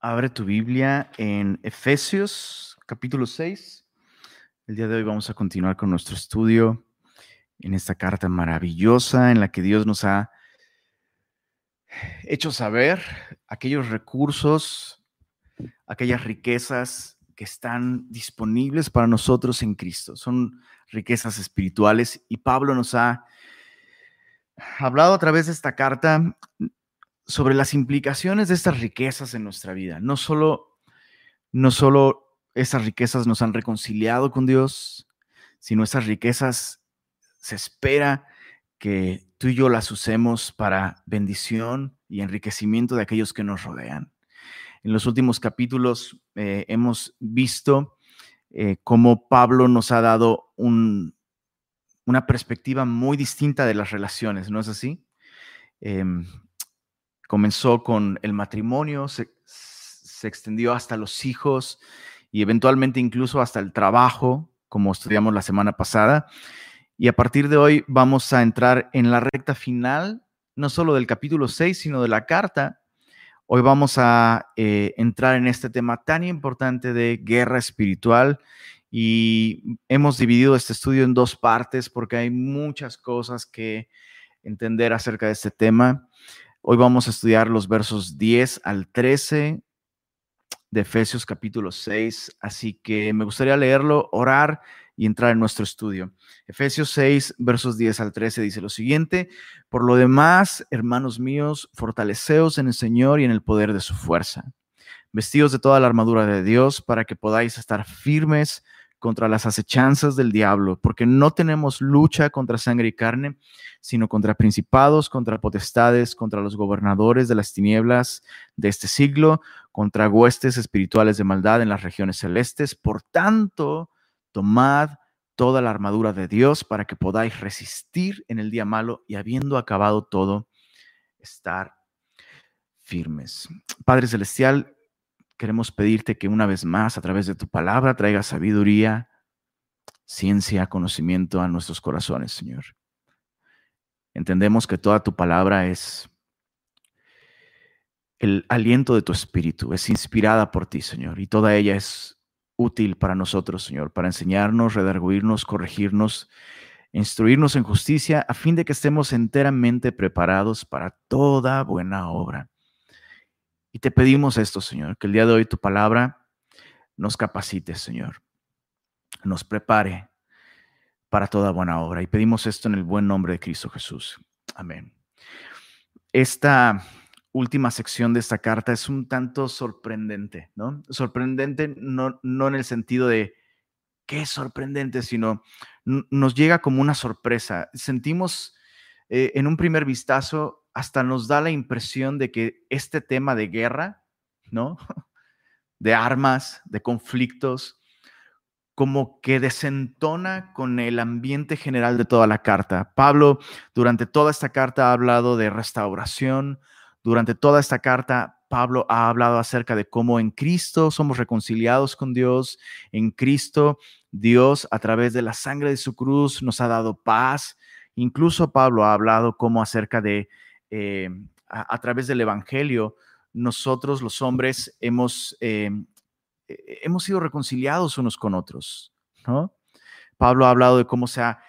Abre tu Biblia en Efesios capítulo 6. El día de hoy vamos a continuar con nuestro estudio en esta carta maravillosa en la que Dios nos ha hecho saber aquellos recursos, aquellas riquezas que están disponibles para nosotros en Cristo. Son riquezas espirituales y Pablo nos ha hablado a través de esta carta sobre las implicaciones de estas riquezas en nuestra vida. No solo, no solo esas riquezas nos han reconciliado con Dios, sino esas riquezas se espera que tú y yo las usemos para bendición y enriquecimiento de aquellos que nos rodean. En los últimos capítulos eh, hemos visto eh, cómo Pablo nos ha dado una perspectiva muy distinta de las relaciones, ¿no es así? Em, comenzó con el matrimonio, se, extendió hasta los hijos y eventualmente incluso hasta el trabajo, como estudiamos la semana pasada. Y a partir de hoy vamos a entrar en la recta final, no solo del capítulo 6, sino de la carta. Hoy vamos a eh, entrar en este tema tan importante de guerra espiritual y hemos dividido este estudio en dos partes porque hay muchas cosas que entender acerca de este tema. Hoy vamos a estudiar los versos 10 al 13 de Efesios capítulo 6, así que me gustaría leerlo, orar y entrar en nuestro estudio. Efesios 6, versos 10 al 13 dice lo siguiente, por lo demás, hermanos míos, fortaleceos en el Señor y en el poder de su fuerza, vestidos de toda la armadura de Dios para que podáis estar firmes contra las acechanzas del diablo, porque no tenemos lucha contra sangre y carne, sino contra principados, contra potestades, contra los gobernadores de las tinieblas de este siglo, contra huestes espirituales de maldad en las regiones celestes. Por tanto, tomad toda la armadura de Dios para que podáis resistir en el día malo y habiendo acabado todo, estar firmes. Padre Celestial, queremos pedirte que una vez más, a través de tu palabra, traiga sabiduría, ciencia, conocimiento a nuestros corazones, Señor. Entendemos que toda tu palabra es el aliento de tu espíritu, es inspirada por ti, Señor, y toda ella es útil para nosotros, Señor, para enseñarnos, redarguirnos, corregirnos, instruirnos en justicia, a fin de que estemos enteramente preparados para toda buena obra. Y te pedimos esto, Señor, que el día de hoy tu palabra nos capacite, Señor, nos prepare para toda buena obra. Y pedimos esto en el buen nombre de Cristo Jesús. Amén. Esta última sección de esta carta es un tanto sorprendente, ¿no? Sorprendente no, no en el sentido de qué sorprendente, sino nos llega como una sorpresa. Sentimos eh, en un primer vistazo hasta nos da la impresión de que este tema de guerra, ¿no? De armas, de conflictos, como que desentona con el ambiente general de toda la carta. Pablo durante toda esta carta ha hablado de restauración, durante toda esta carta Pablo ha hablado acerca de cómo en Cristo somos reconciliados con Dios, en Cristo Dios a través de la sangre de su cruz nos ha dado paz. Incluso Pablo ha hablado como acerca de eh, a, través del Evangelio, nosotros los hombres hemos, eh, eh, hemos sido reconciliados unos con otros, ¿no? Pablo ha hablado de cómo se ha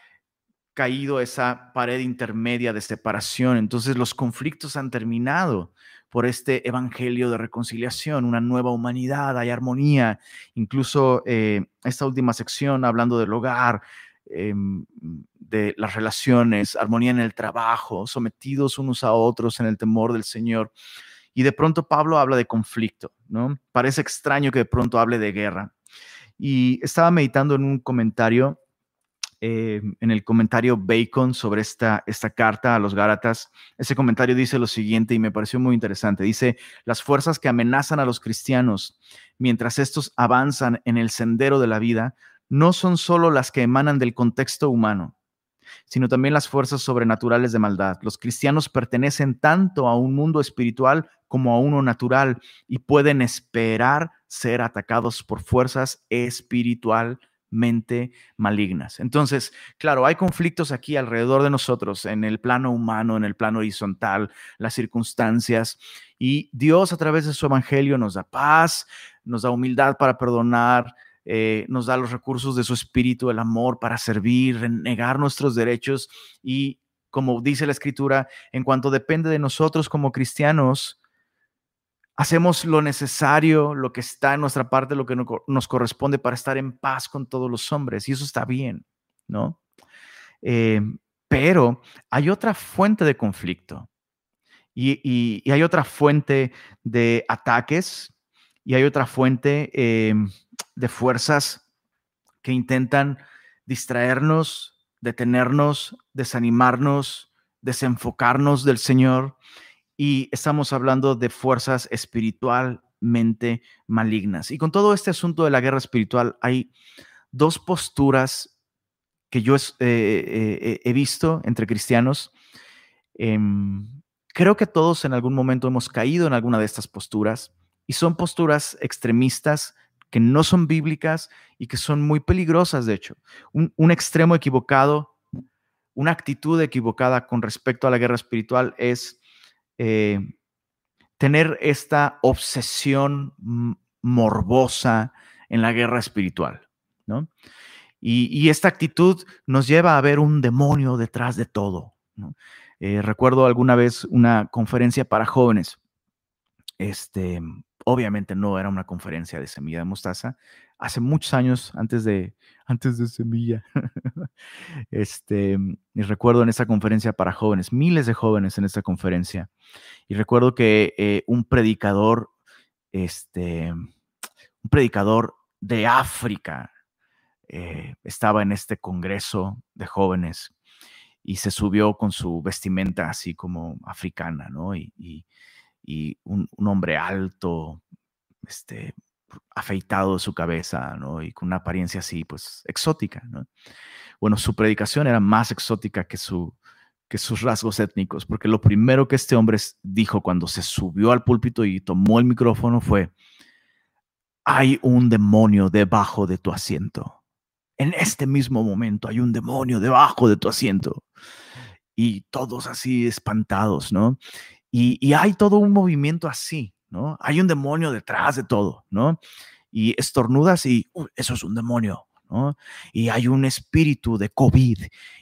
caído esa pared intermedia de separación, entonces los conflictos han terminado por este evangelio de reconciliación, una nueva humanidad, hay armonía, incluso esta última sección hablando del hogar, Em, de las relaciones, armonía en el trabajo, sometidos unos a otros en el temor del Señor. Y de pronto Pablo habla de conflicto, ¿no? Parece extraño que de pronto hable de guerra. Y estaba meditando en un comentario, eh, en el comentario Bacon sobre esta, esta carta a los Gálatas. Ese comentario dice lo siguiente y me pareció muy interesante. Dice, las fuerzas que amenazan a los cristianos mientras estos avanzan en el sendero de la vida no son solo las que emanan del contexto humano, sino también las fuerzas sobrenaturales de maldad. Los cristianos pertenecen tanto a un mundo espiritual como a uno natural y pueden esperar ser atacados por fuerzas espiritualmente mente malignas. Entonces, claro, hay conflictos aquí alrededor de nosotros, en el plano humano, en el plano horizontal, las circunstancias, y Dios a través de su evangelio nos da paz, nos da humildad para perdonar, eh, nos da los recursos de su espíritu, el amor para servir, negar nuestros derechos y, como dice la escritura, en cuanto depende de nosotros como cristianos, hacemos lo necesario, lo que está en nuestra parte, lo que nos corresponde para estar en paz con todos los hombres. Y eso está bien, ¿no? Eh, pero hay otra fuente de conflicto y, hay otra fuente de ataques y hay otra fuente eh, de fuerzas que intentan distraernos, detenernos, desanimarnos, desenfocarnos del Señor y estamos hablando de fuerzas espiritualmente malignas. Y con todo este asunto de la guerra espiritual, hay dos posturas que yo eh, eh, he visto entre cristianos. Em, creo que todos en algún momento hemos caído en alguna de estas posturas y son posturas extremistas que no son bíblicas y que son muy peligrosas, de hecho. un extremo equivocado, una actitud equivocada con respecto a la guerra espiritual es eh, tener esta obsesión morbosa en la guerra espiritual, ¿no? Y, esta actitud nos lleva a ver un demonio detrás de todo. Eh, recuerdo alguna vez una conferencia para jóvenes. Este, obviamente no era una conferencia de semilla de mostaza. Hace muchos años, antes de, antes de semilla. este, y recuerdo en esa conferencia para jóvenes, miles de jóvenes en esta conferencia. Y recuerdo que eh, un predicador, este, un predicador de África, eh, estaba en este congreso de jóvenes y se subió con su vestimenta así como africana, ¿no? Y, un, un, hombre alto, este, afeitado de su cabeza, ¿no? Y con una apariencia así, pues, exótica, ¿no? Bueno, su predicación era más exótica que, su, que sus rasgos étnicos, porque lo primero que este hombre dijo cuando se subió al púlpito y tomó el micrófono fue, hay un demonio debajo de tu asiento. En este mismo momento hay un demonio debajo de tu asiento. Y todos así espantados, ¿no? Y, hay todo un movimiento así, ¿no? Hay un demonio detrás de todo, ¿no? Y estornudas y eso es un demonio, ¿no? Y hay un espíritu de COVID,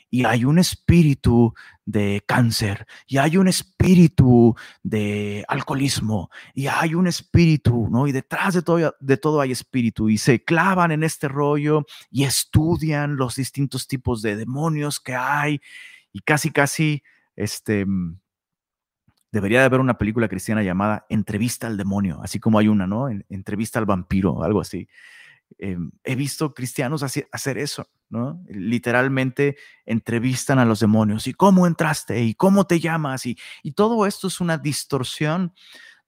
y hay un espíritu de cáncer, y hay un espíritu de alcoholismo, y hay un espíritu, ¿no? Y detrás de todo, de todo hay espíritu, y se clavan en este rollo y estudian los distintos tipos de demonios que hay, y casi, casi, este, debería de haber una película cristiana llamada Entrevista al demonio, así como hay una, ¿no? Entrevista al vampiro, algo así. Em, he visto cristianos hacer eso, ¿no? Literalmente entrevistan a los demonios y cómo entraste y cómo te llamas y, todo esto es una distorsión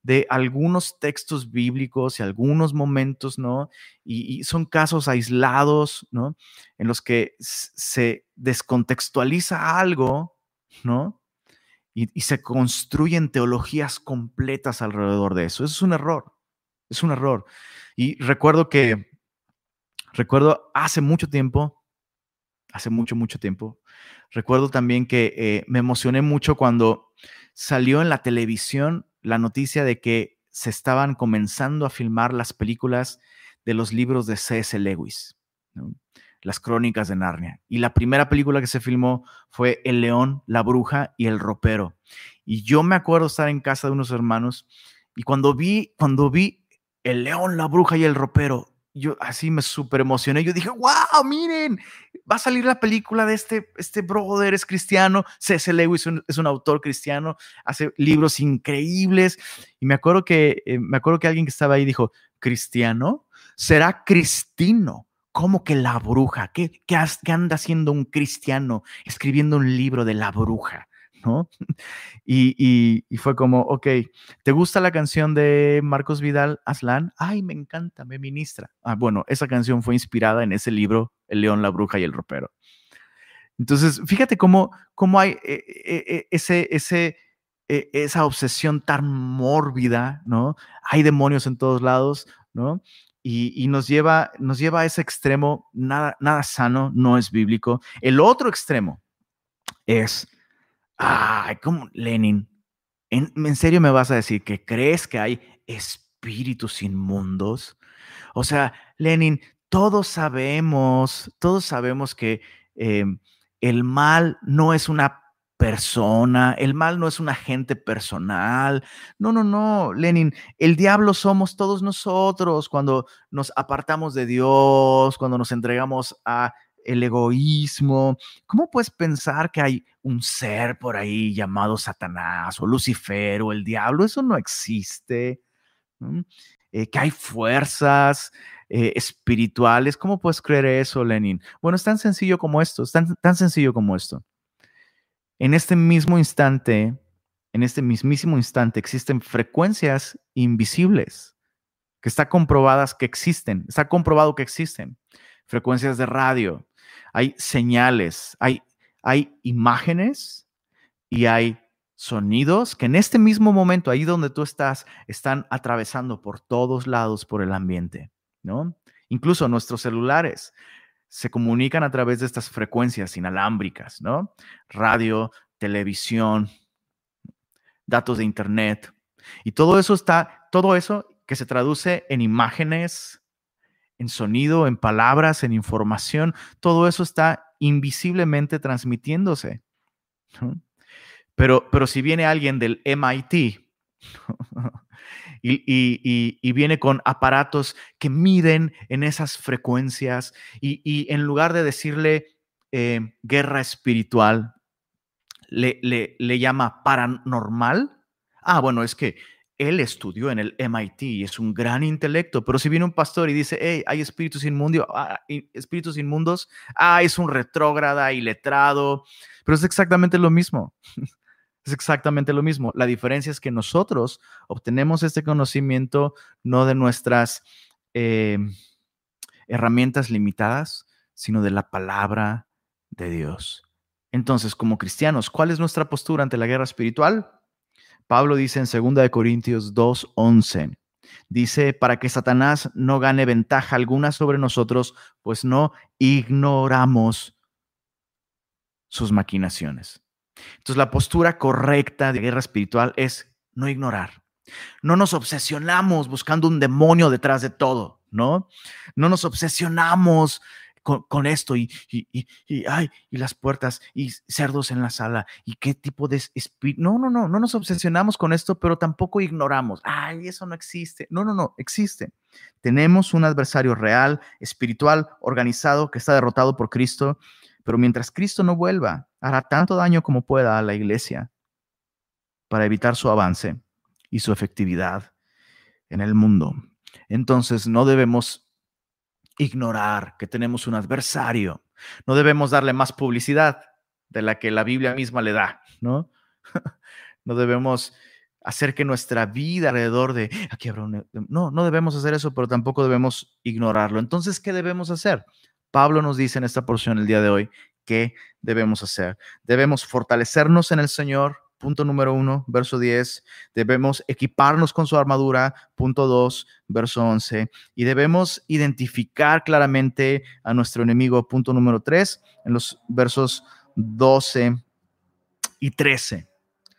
de algunos textos bíblicos y algunos momentos, ¿no? Y, y, son casos aislados, ¿no? En los que se descontextualiza algo, ¿no? Y, se construyen teologías completas alrededor de eso. Es un error, es un error. Y recuerdo que, recuerdo hace mucho tiempo, hace mucho, mucho tiempo, recuerdo también que eh, me emocioné mucho cuando salió en la televisión la noticia de que se estaban comenzando a filmar las películas de los libros de C.S. Lewis. Las crónicas de Narnia. Y la primera película que se filmó fue El león, la bruja y el ropero. Y yo me acuerdo estar en casa de unos hermanos y cuando vi, cuando vi El león, la bruja y el ropero, yo así me súper emocioné. Yo dije, wow, miren, va a salir la película de este, este brother, es cristiano. C.S. Lewis es un, autor cristiano, hace libros increíbles. Y me acuerdo que, eh, me acuerdo que alguien que estaba ahí dijo, ¿cristiano? ¿Será cristino? ¿Cómo que la bruja? ¿Qué, qué, anda haciendo un cristiano escribiendo un libro de la bruja? ¿No? Y, y, fue como, ok, ¿te gusta la canción de Marcos Vidal Aslan? Ay, me encanta, me ministra. Ah, bueno, esa canción fue inspirada en ese libro, El león, la bruja y el ropero. Entonces, fíjate cómo, cómo hay eh, eh, eh, ese, ese, esa obsesión tan mórbida, ¿no? Hay demonios en todos lados, ¿no? Y, nos, lleva, nos lleva a ese extremo, nada, nada sano, no es bíblico. El otro extremo es, ay, como Lenin, ¿en, ¿en serio me vas a decir que crees que hay espíritus inmundos? O sea, Lenin, todos sabemos, todos sabemos que em, el mal no es una persona, el mal no es un agente personal. No, no, no, Lenin, el diablo somos todos nosotros cuando nos apartamos de Dios, cuando nos entregamos a el egoísmo. ¿Cómo puedes pensar que hay un ser por ahí llamado Satanás o Lucifer o el diablo? Eso no existe. Eh, que hay fuerzas eh, espirituales. ¿Cómo puedes creer eso, Lenin? Bueno, es tan sencillo como esto, es tan, tan sencillo como esto. En este mismo instante, en este mismísimo instante, existen frecuencias invisibles que está comprobadas que existen, está comprobado que existen. Frecuencias de radio, hay señales, hay, hay imágenes y hay sonidos que en este mismo momento, ahí donde tú estás, están atravesando por todos lados por el ambiente, ¿no? Incluso nuestros celulares se comunican a través de estas frecuencias inalámbricas, ¿no? Radio, televisión, datos de internet. Y todo eso está, todo eso que se traduce en imágenes, en sonido, en palabras, en información, todo eso está invisiblemente transmitiéndose. Pero, pero si viene alguien del MIT y, viene con aparatos que miden en esas frecuencias y, en lugar de decirle eh, guerra espiritual, le, le, llama paranormal. Ah, bueno, es que él estudió en el MIT y es un gran intelecto, pero si viene un pastor y dice, hey, hay espíritus inmundos, ah, espíritus inmundos, ah, es un retrógrada y letrado, pero es exactamente lo mismo. Es exactamente lo mismo. La diferencia es que nosotros obtenemos este conocimiento no de nuestras eh, herramientas limitadas, sino de la palabra de Dios. Entonces, como cristianos, ¿cuál es nuestra postura ante la guerra espiritual? Pablo dice en 2 Corintios 2:11, dice, para que Satanás no gane ventaja alguna sobre nosotros, pues no ignoramos sus maquinaciones. Entonces, la postura correcta de guerra espiritual es no ignorar. No nos obsesionamos buscando un demonio detrás de todo, ¿no? No nos obsesionamos con, esto y, y, y, ay, y las puertas y cerdos en la sala y qué tipo de espíritu. No, no, no, no nos obsesionamos con esto, pero tampoco ignoramos. Ay, eso no existe. No, no, no, existe. Tenemos un adversario real, espiritual, organizado, que está derrotado por Cristo pero mientras Cristo no vuelva, hará tanto daño como pueda a la iglesia para evitar su avance y su efectividad en el mundo. Entonces no debemos ignorar que tenemos un adversario. No debemos darle más publicidad de la que la Biblia misma le da, ¿no? no debemos hacer que nuestra vida alrededor de aquí habrá un... No, no debemos hacer eso, pero tampoco debemos ignorarlo. Entonces, ¿qué debemos hacer? Pablo nos dice en esta porción el día de hoy qué debemos hacer. Debemos fortalecernos en el Señor, punto número uno, verso 10. Debemos equiparnos con su armadura, punto 2, verso 11. Y debemos identificar claramente a nuestro enemigo, punto número 3, en los versos 12 y 13.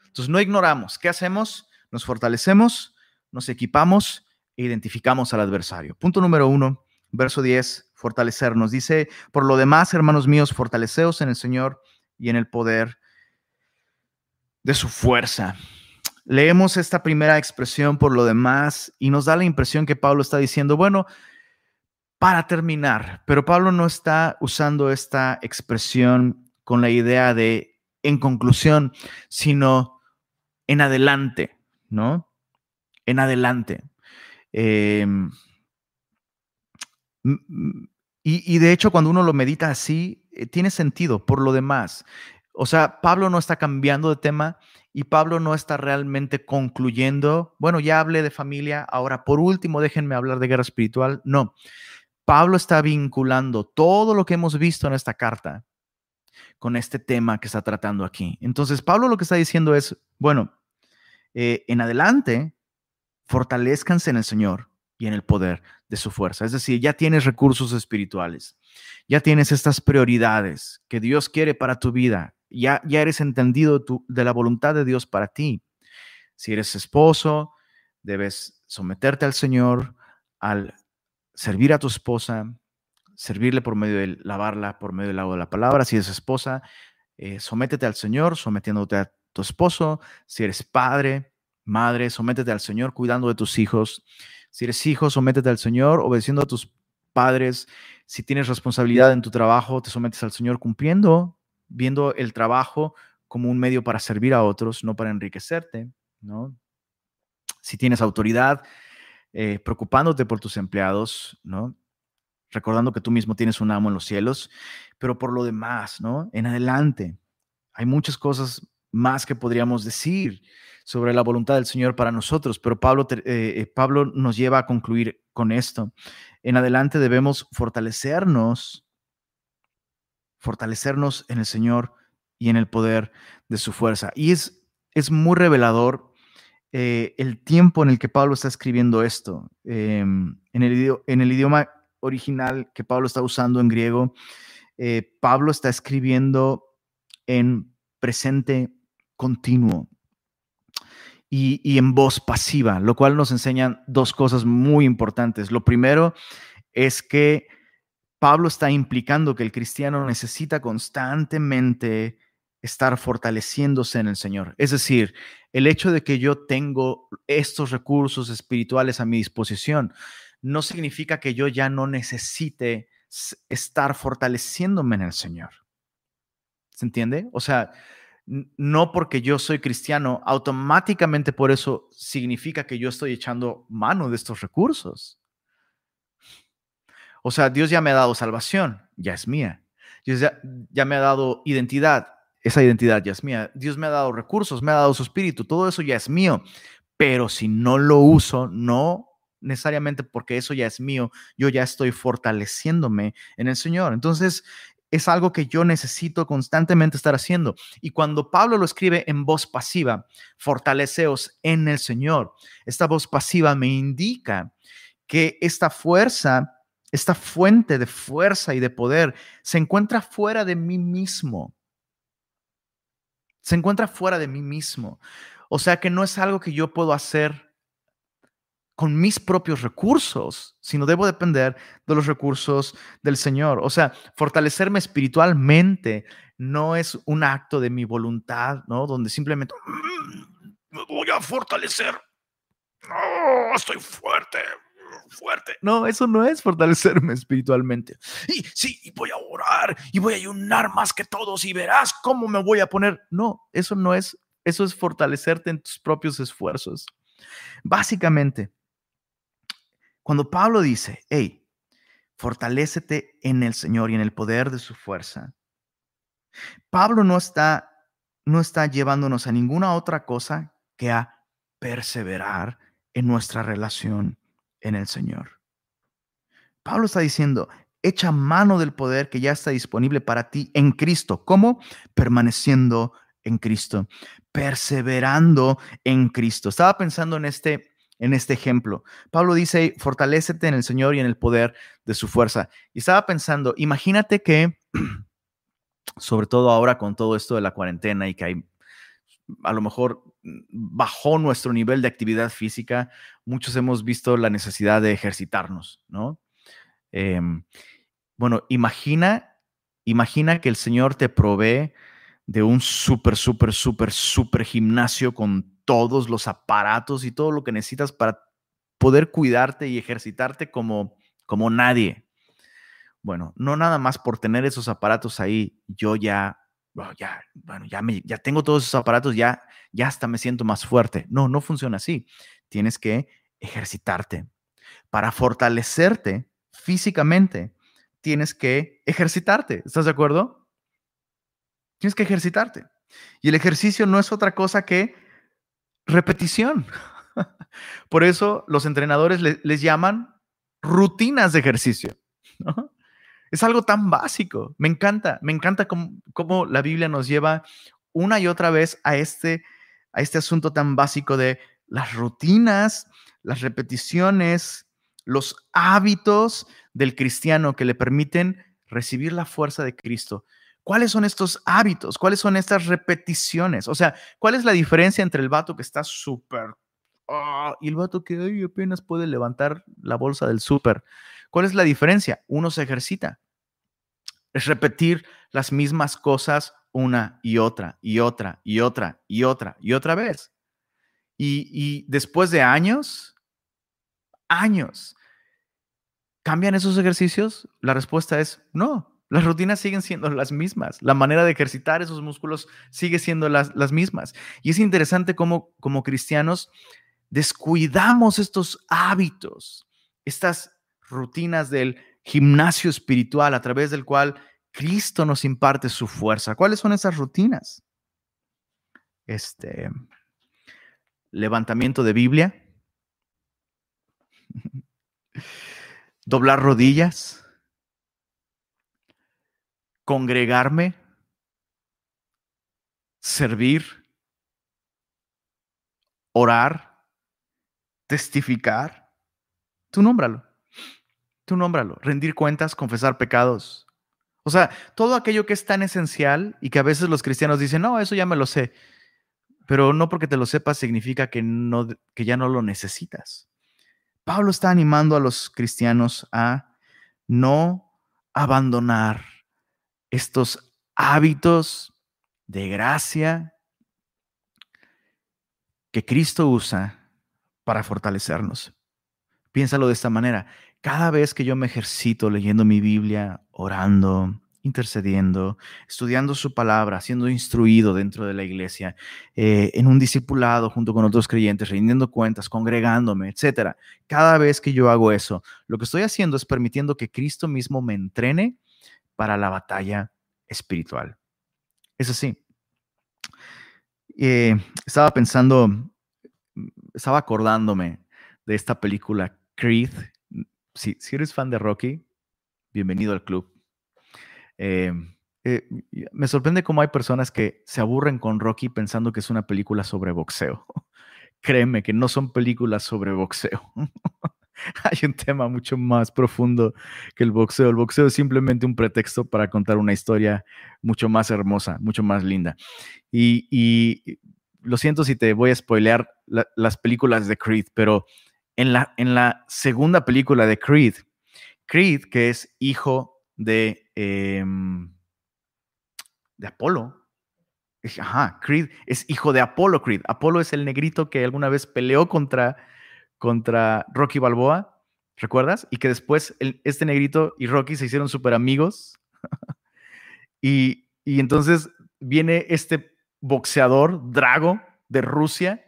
Entonces no ignoramos. ¿Qué hacemos? Nos fortalecemos, nos equipamos e identificamos al adversario. Punto número uno, verso 10 fortalecernos. Dice, por lo demás, hermanos míos, fortaleceos en el Señor y en el poder de su fuerza. Leemos esta primera expresión por lo demás y nos da la impresión que Pablo está diciendo, bueno, para terminar, pero Pablo no está usando esta expresión con la idea de en conclusión, sino en adelante, ¿no? En adelante. Eh, y, de hecho, cuando uno lo medita así, eh, tiene sentido por lo demás. O sea, Pablo no está cambiando de tema y Pablo no está realmente concluyendo, bueno, ya hablé de familia, ahora por último déjenme hablar de guerra espiritual. No, Pablo está vinculando todo lo que hemos visto en esta carta con este tema que está tratando aquí. Entonces, Pablo lo que está diciendo es, bueno, eh, en adelante, fortalezcanse en el Señor y en el poder de su fuerza. Es decir, ya tienes recursos espirituales, ya tienes estas prioridades que Dios quiere para tu vida, ya, ya eres entendido de la voluntad de Dios para ti. Si eres esposo, debes someterte al Señor, al servir a tu esposa, servirle por medio de lavarla, por medio del agua de la palabra. Si eres esposa, eh, sométete al Señor, sometiéndote a tu esposo. Si eres padre, madre, sométete al Señor, cuidando de tus hijos. Si eres hijo, sométete al Señor, obedeciendo a tus padres. Si tienes responsabilidad en tu trabajo, te sometes al Señor cumpliendo, viendo el trabajo como un medio para servir a otros, no para enriquecerte, ¿no? Si tienes autoridad, eh, preocupándote por tus empleados, ¿no? Recordando que tú mismo tienes un amo en los cielos, pero por lo demás, ¿no? En adelante, hay muchas cosas más que podríamos decir sobre la voluntad del Señor para nosotros, pero Pablo, eh, eh, Pablo nos lleva a concluir con esto. En adelante debemos fortalecernos, fortalecernos en el Señor y en el poder de su fuerza. Y es, es muy revelador eh, el tiempo en el que Pablo está escribiendo esto. Em, en, el, en el idioma original que Pablo está usando en griego, Pablo está escribiendo en presente continuo y, en voz pasiva, lo cual nos enseñan dos cosas muy importantes. Lo primero es que Pablo está implicando que el cristiano necesita constantemente estar fortaleciéndose en el Señor. Es decir, el hecho de que yo tengo estos recursos espirituales a mi disposición no significa que yo ya no necesite estar fortaleciéndome en el Señor. ¿Se entiende? O sea, no porque yo soy cristiano, automáticamente por eso significa que yo estoy echando mano de estos recursos. O sea, Dios ya me ha dado salvación, ya es mía. Dios ya, me ha dado identidad, esa identidad ya es mía. Dios me ha dado recursos, me ha dado su espíritu, todo eso ya es mío. Pero si no lo uso, no necesariamente porque eso ya es mío, yo ya estoy fortaleciéndome en el Señor. Entonces, es algo que yo necesito constantemente estar haciendo. Y cuando Pablo lo escribe en voz pasiva, fortaleceos en el Señor, esta voz pasiva me indica que esta fuerza, esta fuente de fuerza y de poder se encuentra fuera de mí mismo. Se encuentra fuera de mí mismo. O sea que no es algo que yo puedo hacer con mis propios recursos, sino debo depender de los recursos del Señor. O sea, fortalecerme espiritualmente no es un acto de mi voluntad, ¿no? Donde simplemente mm, me voy a fortalecer. No, estoy fuerte, fuerte. No, eso no es fortalecerme espiritualmente. Y sí, voy a orar y voy a ayunar más que todos y verás cómo me voy a poner. No, eso no es, eso es fortalecerte en tus propios esfuerzos. Básicamente, cuando Pablo dice, hey, fortalécete en el Señor y en el poder de su fuerza, Pablo no está, no está llevándonos a ninguna otra cosa que a perseverar en nuestra relación en el Señor. Pablo está diciendo, echa mano del poder que ya está disponible para ti en Cristo. ¿Cómo? Permaneciendo en Cristo, perseverando en Cristo. Estaba pensando en este en este ejemplo. Pablo dice, fortalécete en el Señor y en el poder de su fuerza. Y estaba pensando, imagínate que, sobre todo ahora con todo esto de la cuarentena y que hay, a lo mejor bajó nuestro nivel de actividad física, muchos hemos visto la necesidad de ejercitarnos, ¿no? Em, bueno, imagina, imagina que el Señor te provee de un súper, súper, súper, súper gimnasio con todos los aparatos y todo lo que necesitas para poder cuidarte y ejercitarte como, como nadie. Bueno, no nada más por tener esos aparatos ahí, yo ya, ya, bueno, ya, me, ya tengo todos esos aparatos, ya, ya hasta me siento más fuerte. No, no funciona así. Tienes que ejercitarte. Para fortalecerte físicamente, tienes que ejercitarte. ¿Estás de acuerdo? Tienes que ejercitarte. Y el ejercicio no es otra cosa que repetición. Por eso los entrenadores les llaman rutinas de ejercicio. Es algo tan básico. Me encanta, me encanta cómo, la Biblia nos lleva una y otra vez a este, a este asunto tan básico de las rutinas, las repeticiones, los hábitos del cristiano que le permiten recibir la fuerza de Cristo. ¿Cuáles son estos hábitos? ¿Cuáles son estas repeticiones? O sea, ¿cuál es la diferencia entre el vato que está súper ah, y el vato que apenas puede levantar la bolsa del súper? ¿Cuál es la diferencia? Uno se ejercita. Es repetir las mismas cosas una y otra y otra y otra y otra y otra vez. Y, y después de años, años, ¿cambian esos ejercicios? La respuesta es no. Las rutinas siguen siendo las mismas. La manera de ejercitar esos músculos sigue siendo las, las mismas. Y es interesante cómo como cristianos descuidamos estos hábitos, estas rutinas del gimnasio espiritual a través del cual Cristo nos imparte su fuerza. ¿Cuáles son esas rutinas? Este levantamiento de Biblia, doblar rodillas, congregarme, servir, orar, testificar. Tú nómbralo. Tú nómbralo. Rendir cuentas, confesar pecados. O sea, todo aquello que es tan esencial y que a veces los cristianos dicen, no, eso ya me lo sé. Pero no porque te lo sepas significa que, no, que ya no lo necesitas. Pablo está animando a los cristianos a no abandonar estos hábitos de gracia que Cristo usa para fortalecernos. Piénsalo de esta manera. Cada vez que yo me ejercito leyendo mi Biblia, orando, intercediendo, estudiando su palabra, siendo instruido dentro de la iglesia, eh, en un discipulado junto con otros creyentes, rindiendo cuentas, congregándome, etcétera. Cada vez que yo hago eso, lo que estoy haciendo es permitiendo que Cristo mismo me entrene para la batalla espiritual. Es así. Eh, estaba pensando, estaba acordándome de esta película Creed. Si, si eres fan de Rocky, bienvenido al club. Eh, eh, me sorprende cómo hay personas que se aburren con Rocky pensando que es una película sobre boxeo. Créeme que no son películas sobre boxeo. hay un tema mucho más profundo que el boxeo. El boxeo es simplemente un pretexto para contar una historia mucho más hermosa, mucho más linda. Y, lo siento si te voy a spoilear las películas de Creed, pero en la, en la segunda película de Creed, Creed, que es hijo de, em, de Apolo, Ajá, Creed es hijo de Apolo Creed. Apolo es el negrito que alguna vez peleó contra contra Rocky Balboa, ¿recuerdas? Y que después este negrito y Rocky se hicieron súper amigos. y, entonces viene este boxeador, Drago, de Rusia,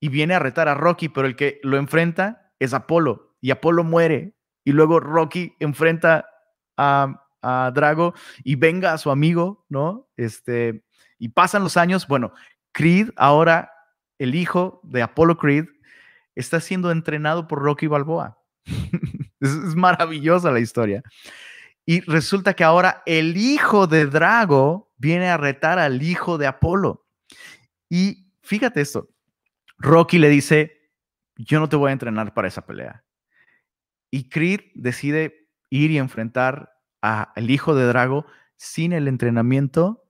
y viene a retar a Rocky, pero el que lo enfrenta es Apolo, y Apolo muere, y luego Rocky enfrenta a, a Drago y venga a su amigo, ¿no? Este, y pasan los años, bueno, Creed, ahora el hijo de Apolo Creed, está siendo entrenado por Rocky Balboa. es, maravillosa la historia. Y resulta que ahora el hijo de Drago viene a retar al hijo de Apolo. Y fíjate esto, Rocky le dice, yo no te voy a entrenar para esa pelea. Y Creed decide ir y enfrentar al hijo de Drago sin el entrenamiento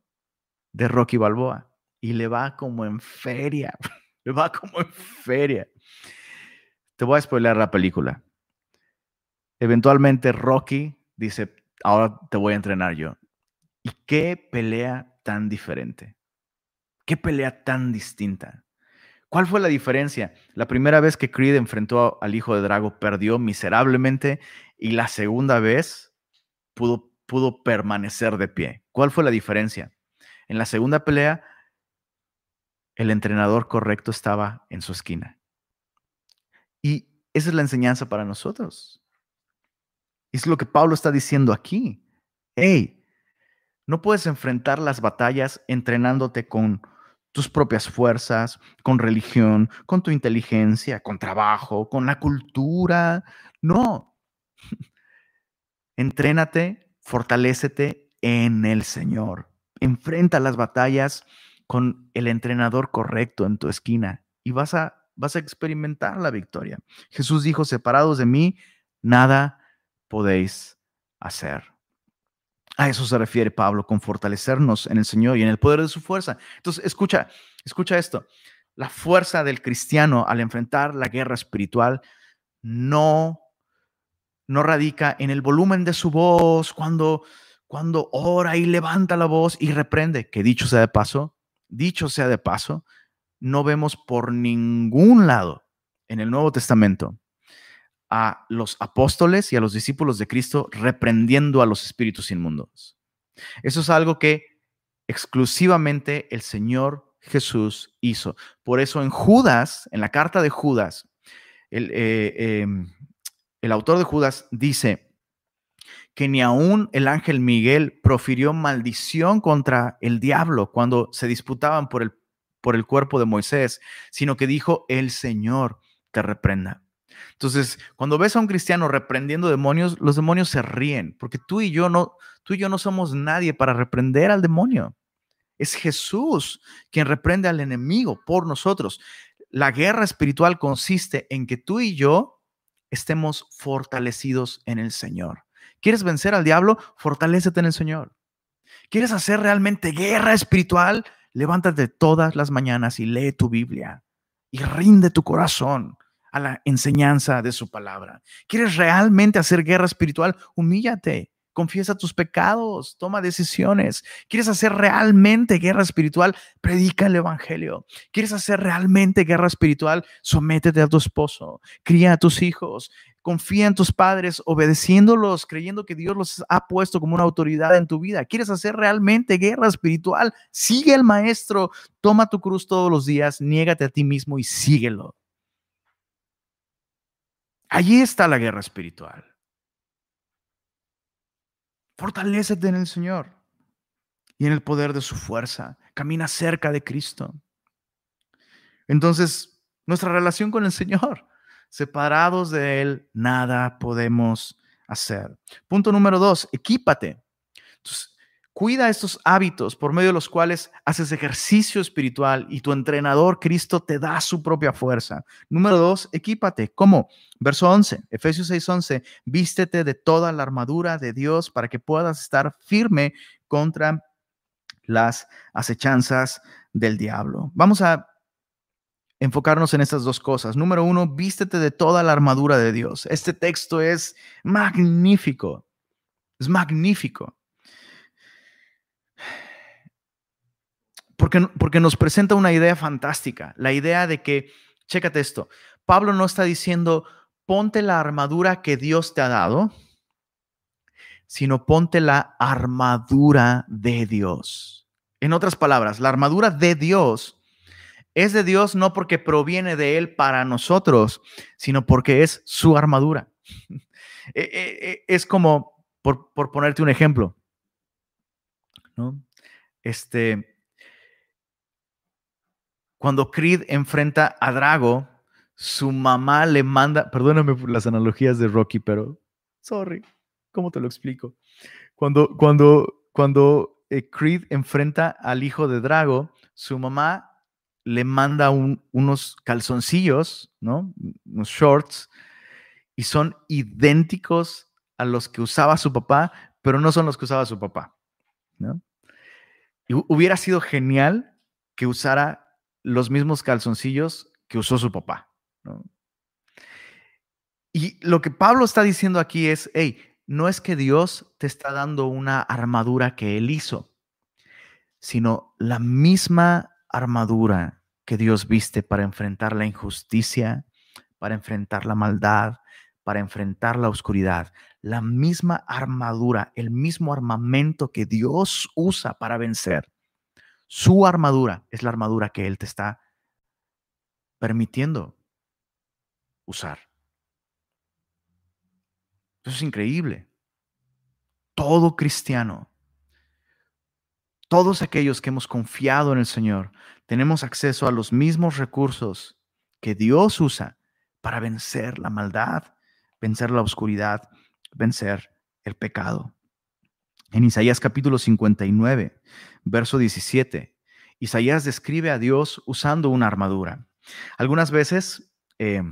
de Rocky Balboa. Y le va como en feria, le va como en feria. Te voy a spoiler la película. Eventualmente Rocky dice, ahora te voy a entrenar yo. ¿Y qué pelea tan diferente? ¿Qué pelea tan distinta? ¿Cuál fue la diferencia? La primera vez que Creed enfrentó al hijo de Drago perdió miserablemente y la segunda vez pudo, pudo permanecer de pie. ¿Cuál fue la diferencia? En la segunda pelea, el entrenador correcto estaba en su esquina. Y esa es la enseñanza para nosotros. Es lo que Pablo está diciendo aquí. Hey, no puedes enfrentar las batallas entrenándote con tus propias fuerzas, con religión, con tu inteligencia, con trabajo, con la cultura. No. Entrénate, fortalécete en el Señor. Enfrenta las batallas con el entrenador correcto en tu esquina y vas a vas a experimentar la victoria. Jesús dijo, separados de mí, nada podéis hacer. A eso se refiere Pablo, con fortalecernos en el Señor y en el poder de su fuerza. Entonces, escucha, escucha esto. La fuerza del cristiano al enfrentar la guerra espiritual no, no radica en el volumen de su voz cuando, cuando ora y levanta la voz y reprende, que dicho sea de paso, dicho sea de paso, no vemos por ningún lado en el Nuevo Testamento a los apóstoles y a los discípulos de Cristo reprendiendo a los espíritus inmundos. Eso es algo que exclusivamente el Señor Jesús hizo. Por eso en Judas, en la carta de Judas, el, eh, em, autor de Judas dice que ni aún el ángel Miguel profirió maldición contra el diablo cuando se disputaban por el, por el cuerpo de Moisés, sino que dijo, el Señor te reprenda. Entonces, cuando ves a un cristiano reprendiendo demonios, los demonios se ríen, porque tú y yo no, tú y yo no somos nadie para reprender al demonio. Es Jesús quien reprende al enemigo por nosotros. La guerra espiritual consiste en que tú y yo estemos fortalecidos en el Señor. ¿Quieres vencer al diablo? Fortalécete en el Señor. ¿Quieres hacer realmente guerra espiritual? Levántate todas las mañanas y lee tu Biblia y rinde tu corazón a la enseñanza de su palabra. ¿Quieres realmente hacer guerra espiritual? Humíllate, confiesa tus pecados, toma decisiones. ¿Quieres hacer realmente guerra espiritual? Predica el Evangelio. ¿Quieres hacer realmente guerra espiritual? Sométete a tu esposo, cría a tus hijos, confía en tus padres, obedeciéndolos, creyendo que Dios los ha puesto como una autoridad en tu vida. ¿Quieres hacer realmente guerra espiritual? Sigue al maestro, toma tu cruz todos los días, niégate a ti mismo y síguelo. Allí está la guerra espiritual. Fortalécete en el Señor y en el poder de su fuerza. Camina cerca de Cristo. Entonces, nuestra relación con el Señor, separados de Él, nada podemos hacer. Punto número dos, equípate. Entonces, Cuida estos hábitos por medio de los cuales haces ejercicio espiritual y tu entrenador Cristo te da su propia fuerza. Número dos, equípate. ¿Cómo? Verso 11, Efesios 6, 11, vístete de toda la armadura de Dios para que puedas estar firme contra las acechanzas del diablo. Vamos a enfocarnos en estas dos cosas. Número uno, vístete de toda la armadura de Dios. Este texto es magnífico. Es magnífico. Porque, nos presenta una idea fantástica, la idea de que, chécate esto, Pablo no está diciendo, ponte la armadura que Dios te ha dado, sino ponte la armadura de Dios. En otras palabras, la armadura de Dios es de Dios no porque proviene de Él para nosotros, sino porque es su armadura. E, e, e, es como, por, por ponerte un ejemplo, ¿no? Este, cuando Creed enfrenta a Drago, su mamá le manda, perdóname por las analogías de Rocky, pero sorry, ¿cómo te lo explico? Cuando, cuando, cuando eh, Creed enfrenta al hijo de Drago, su mamá le manda unos calzoncillos, ¿no? Unos shorts, y son idénticos a los que usaba su papá, pero no son los que usaba su papá, ¿no? Y hubiera sido genial que usara los mismos calzoncillos que usó su papá. Y lo que Pablo está diciendo aquí es, hey, no es que Dios te está dando una armadura que Él hizo, sino la misma armadura que Dios viste para enfrentar la injusticia, para enfrentar la maldad, para enfrentar la oscuridad. La misma armadura, el mismo armamento que Dios usa para vencer su armadura es la armadura que Él te está permitiendo usar. Eso es increíble. Todo cristiano, todos aquellos que hemos confiado en el Señor, tenemos acceso a los mismos recursos que Dios usa para vencer la maldad, vencer la oscuridad, vencer el pecado. En Isaías capítulo 59, verso 17, Isaías describe a Dios usando una armadura. Algunas veces eh,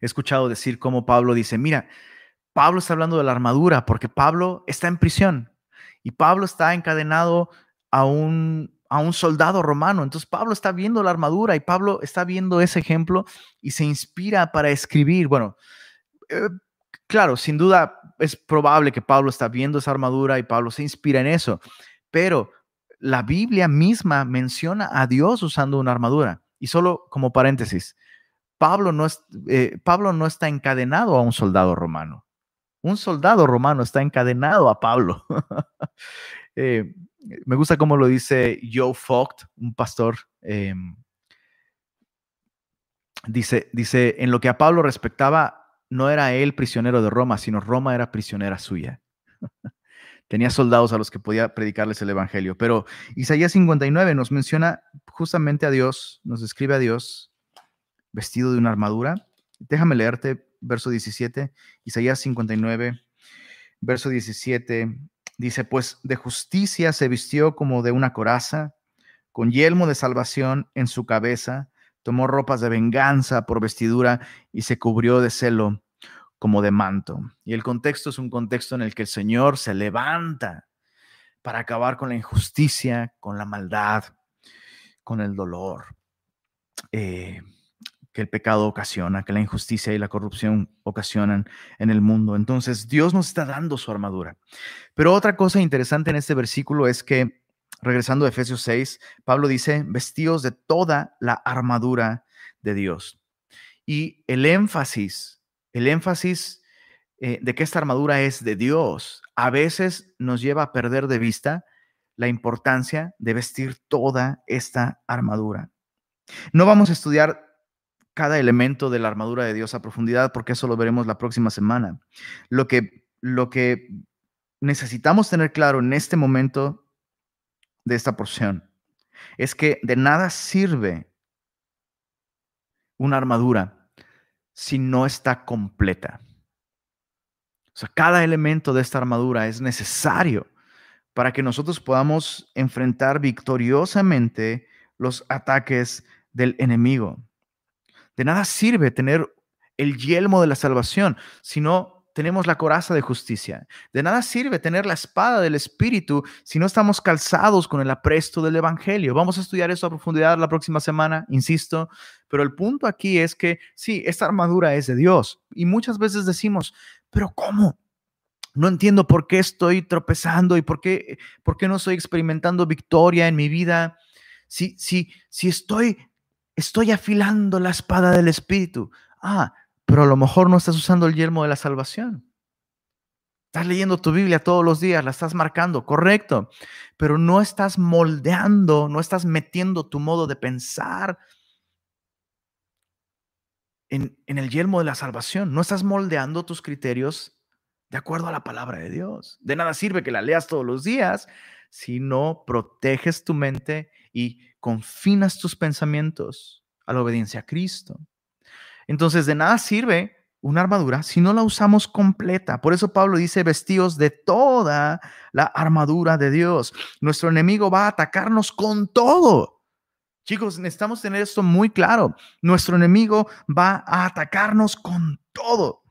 he escuchado decir cómo Pablo dice, mira, Pablo está hablando de la armadura porque Pablo está en prisión y Pablo está encadenado a un, a un soldado romano. Entonces Pablo está viendo la armadura y Pablo está viendo ese ejemplo y se inspira para escribir. Bueno, eh, claro, sin duda es probable que Pablo está viendo esa armadura y Pablo se inspira en eso, pero la Biblia misma menciona a Dios usando una armadura. Y solo como paréntesis, Pablo no, es, eh, Pablo no está encadenado a un soldado romano. Un soldado romano está encadenado a Pablo. Eh, me gusta cómo lo dice Joe Focht, un pastor. Em, dice, dice, en lo que a Pablo respectaba, no era él prisionero de Roma, sino Roma era prisionera suya. Tenía soldados a los que podía predicarles el Evangelio. Pero Isaías 59 nos menciona justamente a Dios, nos describe a Dios vestido de una armadura. Déjame leerte verso 17, Isaías 59, verso 17. Dice, pues de justicia se vistió como de una coraza, con yelmo de salvación en su cabeza, tomó ropas de venganza por vestidura y se cubrió de celo como de manto. Y el contexto es un contexto en el que el Señor se levanta para acabar con la injusticia, con la maldad, con el dolor. Eh, que el pecado ocasiona, que la injusticia y la corrupción ocasionan en el mundo. Entonces, Dios nos está dando su armadura. Pero otra cosa interesante en este versículo es que, regresando a Efesios 6, Pablo dice, vestidos de toda la armadura de Dios. Y el énfasis, el énfasis eh, de que esta armadura es de Dios, a veces nos lleva a perder de vista la importancia de vestir toda esta armadura. No vamos a estudiar cada elemento de la armadura de Dios a profundidad, porque eso lo veremos la próxima semana. Lo que, lo que necesitamos tener claro en este momento de esta porción es que de nada sirve una armadura si no está completa. O sea, cada elemento de esta armadura es necesario para que nosotros podamos enfrentar victoriosamente los ataques del enemigo. De nada sirve tener el yelmo de la salvación si no tenemos la coraza de justicia. De nada sirve tener la espada del Espíritu si no estamos calzados con el apresto del Evangelio. Vamos a estudiar eso a profundidad la próxima semana, insisto, pero el punto aquí es que sí, esta armadura es de Dios y muchas veces decimos, pero ¿cómo? No entiendo por qué estoy tropezando y por qué, por qué no estoy experimentando victoria en mi vida. Si, si, si estoy Estoy afilando la espada del Espíritu. Ah, pero a lo mejor no estás usando el yelmo de la salvación. Estás leyendo tu Biblia todos los días, la estás marcando, correcto, pero no estás moldeando, no estás metiendo tu modo de pensar en, el yelmo de la salvación, no estás moldeando tus criterios de acuerdo a la palabra de Dios. De nada sirve que la leas todos los días si no proteges tu mente y confinas tus pensamientos a la obediencia a Cristo. Entonces, de nada sirve una armadura si no la usamos completa. Por eso Pablo dice, vestidos de toda la armadura de Dios. Nuestro enemigo va a atacarnos con todo. Chicos, necesitamos tener esto muy claro. Nuestro enemigo va a atacarnos con todo.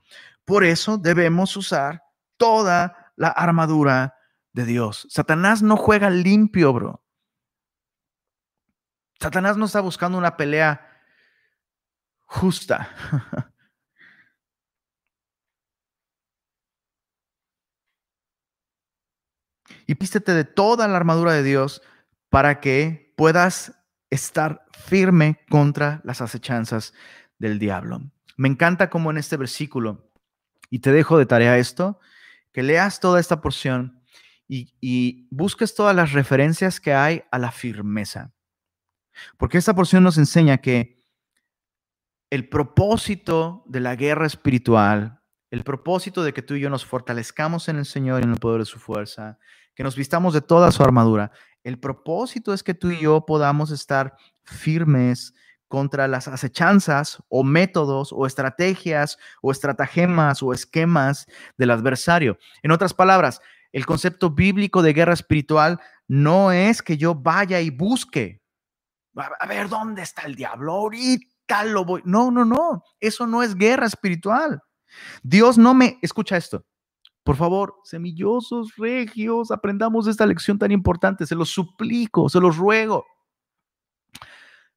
Por eso debemos usar toda la armadura de Dios. Satanás no juega limpio, bro. Satanás no está buscando una pelea justa. y pístete de toda la armadura de Dios para que puedas estar firme contra las acechanzas del diablo. Me encanta como en este versículo, y te dejo de tarea esto, que leas toda esta porción y, y busques todas las referencias que hay a la firmeza. Porque esta porción nos enseña que el propósito de la guerra espiritual, el propósito de que tú y yo nos fortalezcamos en el Señor y en el poder de su fuerza, que nos vistamos de toda su armadura, el propósito es que tú y yo podamos estar firmes contra las acechanzas o métodos o estrategias o estratagemas o esquemas del adversario. En otras palabras, el concepto bíblico de guerra espiritual no es que yo vaya y busque A ver, ¿dónde está el diablo? Ahorita lo voy. No, no, no. Eso no es guerra espiritual. Dios no me, escucha esto. Por favor, semillosos, regios, aprendamos esta lección tan importante. Se los suplico, se los ruego.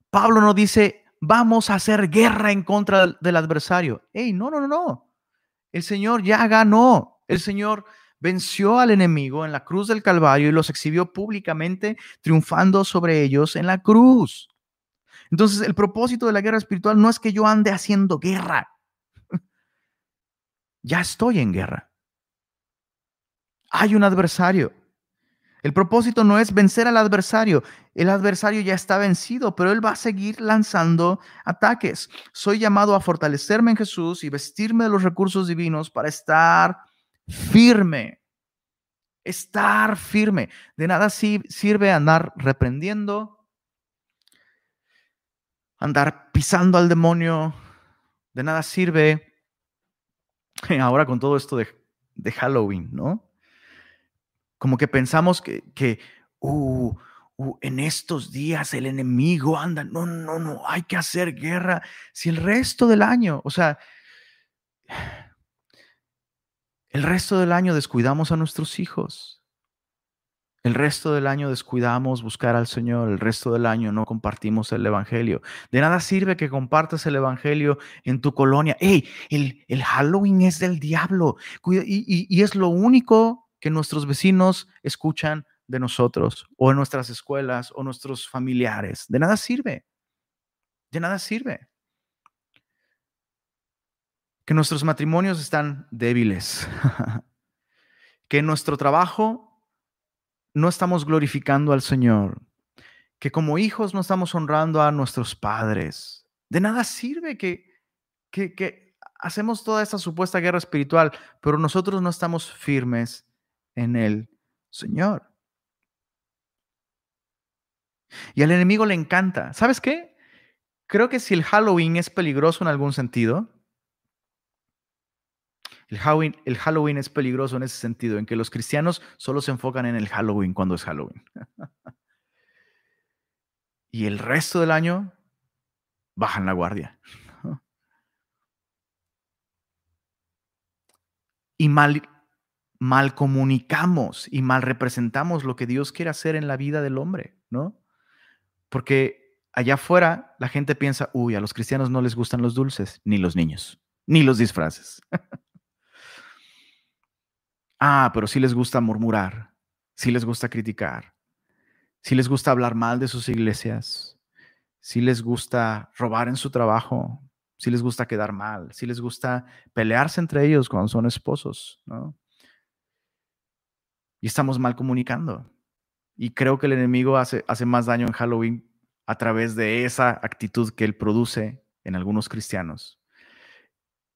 Pablo no dice, vamos a hacer guerra en contra del adversario. Hey, no, no, no, no. El Señor ya ganó. El Señor venció al enemigo en la cruz del Calvario y los exhibió públicamente, triunfando sobre ellos en la cruz. Entonces, el propósito de la guerra espiritual no es que yo ande haciendo guerra. ya estoy en guerra. Hay un adversario. El propósito no es vencer al adversario. El adversario ya está vencido, pero él va a seguir lanzando ataques. Soy llamado a fortalecerme en Jesús y vestirme de los recursos divinos para estar firme. Estar firme. De nada sirve andar reprendiendo, andar pisando al demonio. De nada sirve ahora con todo esto de, de Halloween, ¿no? Como que pensamos que, que uh, uh, en estos días el enemigo anda, no, no, no, hay que hacer guerra. Si el resto del año, o sea, el resto del año descuidamos a nuestros hijos. El resto del año descuidamos buscar al Señor, el resto del año no compartimos el Evangelio. De nada sirve que compartas el Evangelio en tu colonia. ¡Ey! El, el Halloween es del diablo y, y es lo único que nuestros vecinos escuchan de nosotros o en nuestras escuelas o nuestros familiares. De nada sirve. De nada sirve. Que nuestros matrimonios están débiles. que nuestro trabajo no estamos glorificando al Señor. Que como hijos no estamos honrando a nuestros padres. De nada sirve que, que, que hacemos toda esta supuesta guerra espiritual, pero nosotros no estamos firmes en el Señor. Y al enemigo le encanta. ¿Sabes qué? Creo que si el Halloween es peligroso en algún sentido, el Halloween, el Halloween es peligroso en ese sentido, en que los cristianos solo se enfocan en el Halloween cuando es Halloween. y el resto del año bajan la guardia. Y mal, mal comunicamos y mal representamos lo que Dios quiere hacer en la vida del hombre, ¿no? Porque allá afuera la gente piensa, uy, a los cristianos no les gustan los dulces, ni los niños, ni los disfraces. ah, pero sí les gusta murmurar, sí les gusta criticar, sí les gusta hablar mal de sus iglesias, sí les gusta robar en su trabajo, sí les gusta quedar mal, sí les gusta pelearse entre ellos cuando son esposos, ¿no? y estamos mal comunicando. Y creo que el enemigo hace, hace más daño en Halloween a través de esa actitud que él produce en algunos cristianos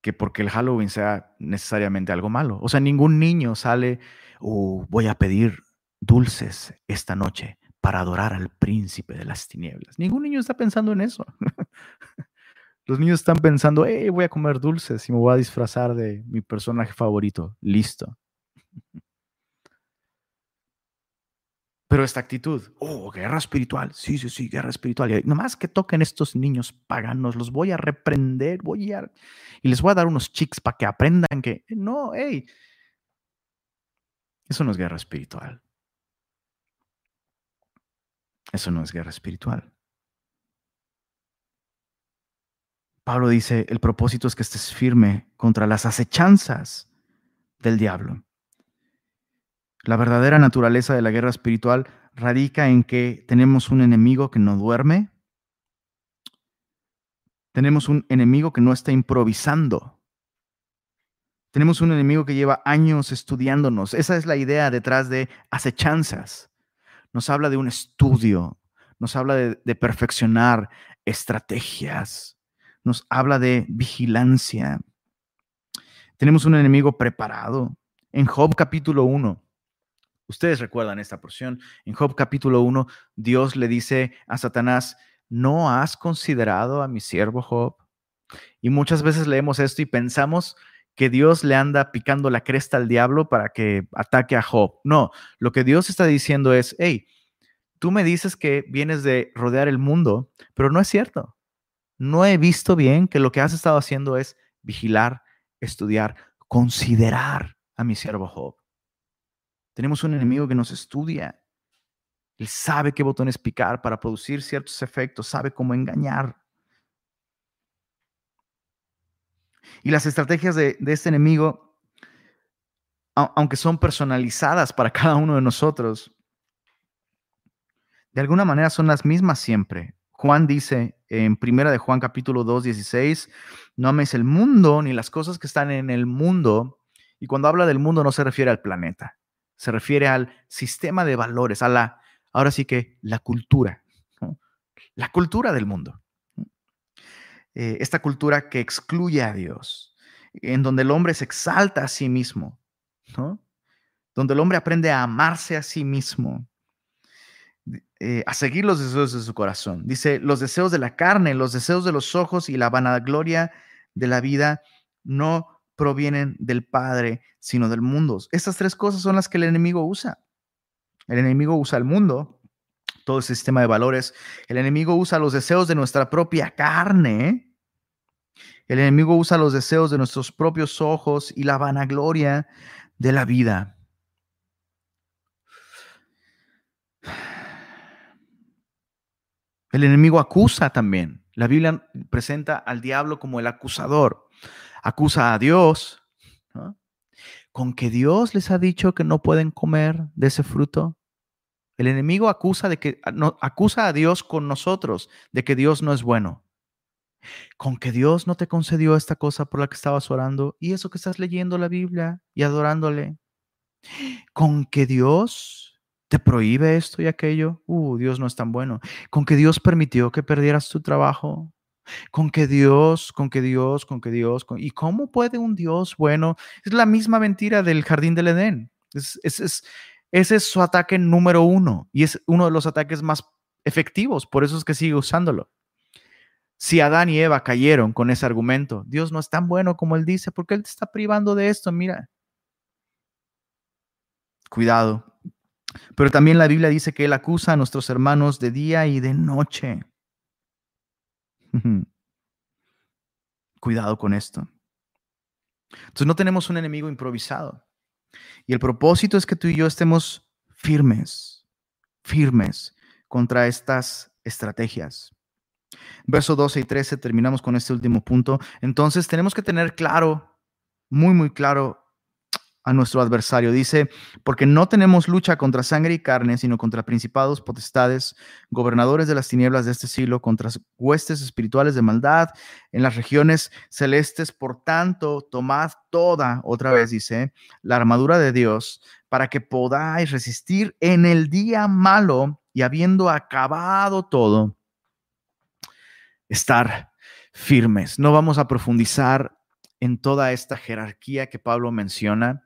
que porque el Halloween sea necesariamente algo malo. O sea, ningún niño sale, oh, voy a pedir dulces esta noche para adorar al príncipe de las tinieblas. Ningún niño está pensando en eso. Los niños están pensando, hey, voy a comer dulces y me voy a disfrazar de mi personaje favorito. Listo. Pero esta actitud, oh, guerra espiritual, sí, sí, sí, guerra espiritual. Y nomás que toquen estos niños paganos, los voy a reprender, voy a, y les voy a dar unos chics para que aprendan que, no, hey, eso no es guerra espiritual. Eso no es guerra espiritual. Pablo dice, el propósito es que estés firme contra las acechanzas del diablo. La verdadera naturaleza de la guerra espiritual radica en que tenemos un enemigo que no duerme, tenemos un enemigo que no está improvisando, tenemos un enemigo que lleva años estudiándonos. Esa es la idea detrás de acechanzas. Nos habla de un estudio, nos habla de, de perfeccionar estrategias, nos habla de vigilancia. Tenemos un enemigo preparado. En Job capítulo 1, Ustedes recuerdan esta porción. En Job capítulo 1, Dios le dice a Satanás, ¿no has considerado a mi siervo Job? Y muchas veces leemos esto y pensamos que Dios le anda picando la cresta al diablo para que ataque a Job. No, lo que Dios está diciendo es, hey, tú me dices que vienes de rodear el mundo, pero no es cierto. No he visto bien que lo que has estado haciendo es vigilar, estudiar, considerar a mi siervo Job. Tenemos un enemigo que nos estudia. Él sabe qué botones picar para producir ciertos efectos, sabe cómo engañar. Y las estrategias de, este enemigo, aunque son personalizadas para cada uno de nosotros, de alguna manera son las mismas siempre. Juan dice en primera de Juan capítulo 2, 16, no ames el mundo ni las cosas que están en el mundo. Y cuando habla del mundo no se refiere al planeta, se refiere al sistema de valores, a la, ahora sí que la cultura, la cultura del mundo. Eh, esta cultura que excluye a Dios, en donde el hombre se exalta a sí mismo, donde el hombre aprende a amarse a sí mismo, eh, a seguir los deseos de su corazón. Dice, los deseos de la carne, los deseos de los ojos y la vanagloria de la vida no provienen del Padre, sino del mundo. Estas tres cosas son las que el enemigo usa. El enemigo usa el mundo, todo el sistema de valores. El enemigo usa los deseos de nuestra propia carne. El enemigo usa los deseos de nuestros propios ojos y la vanagloria de la vida. El enemigo acusa también. La Biblia presenta al diablo como el acusador. Acusa a Dios. ¿Con que Dios les ha dicho que no pueden comer de ese fruto? El enemigo acusa, de que, no, acusa a Dios con nosotros de que Dios no es bueno. Con que Dios no te concedió esta cosa por la que estabas orando y eso que estás leyendo la Biblia y adorándole. Con que Dios te prohíbe esto y aquello, uh, Dios no es tan bueno. Con que Dios permitió que perdieras tu trabajo, con que Dios, con que Dios, con que Dios, ¿y cómo puede un Dios bueno? Es la misma mentira del jardín del Edén. Es, es, ese es su ataque número uno y es uno de los ataques más efectivos, por eso es que sigue usándolo. Si Adán y Eva cayeron con ese argumento, Dios no es tan bueno como él dice, porque él te está privando de esto, mira. Cuidado, pero también la Biblia dice que Él acusa a nuestros hermanos de día y de noche. Cuidado con esto. Entonces no tenemos un enemigo improvisado. Y el propósito es que tú y yo estemos firmes, firmes contra estas estrategias. Verso 12 y 13 terminamos con este último punto. Entonces tenemos que tener claro, muy, muy claro a nuestro adversario. Dice, porque no tenemos lucha contra sangre y carne, sino contra principados, potestades, gobernadores de las tinieblas de este siglo, contra huestes espirituales de maldad en las regiones celestes. Por tanto, tomad toda, otra vez dice, la armadura de Dios, para que podáis resistir en el día malo y habiendo acabado todo, estar firmes. No vamos a profundizar en toda esta jerarquía que Pablo menciona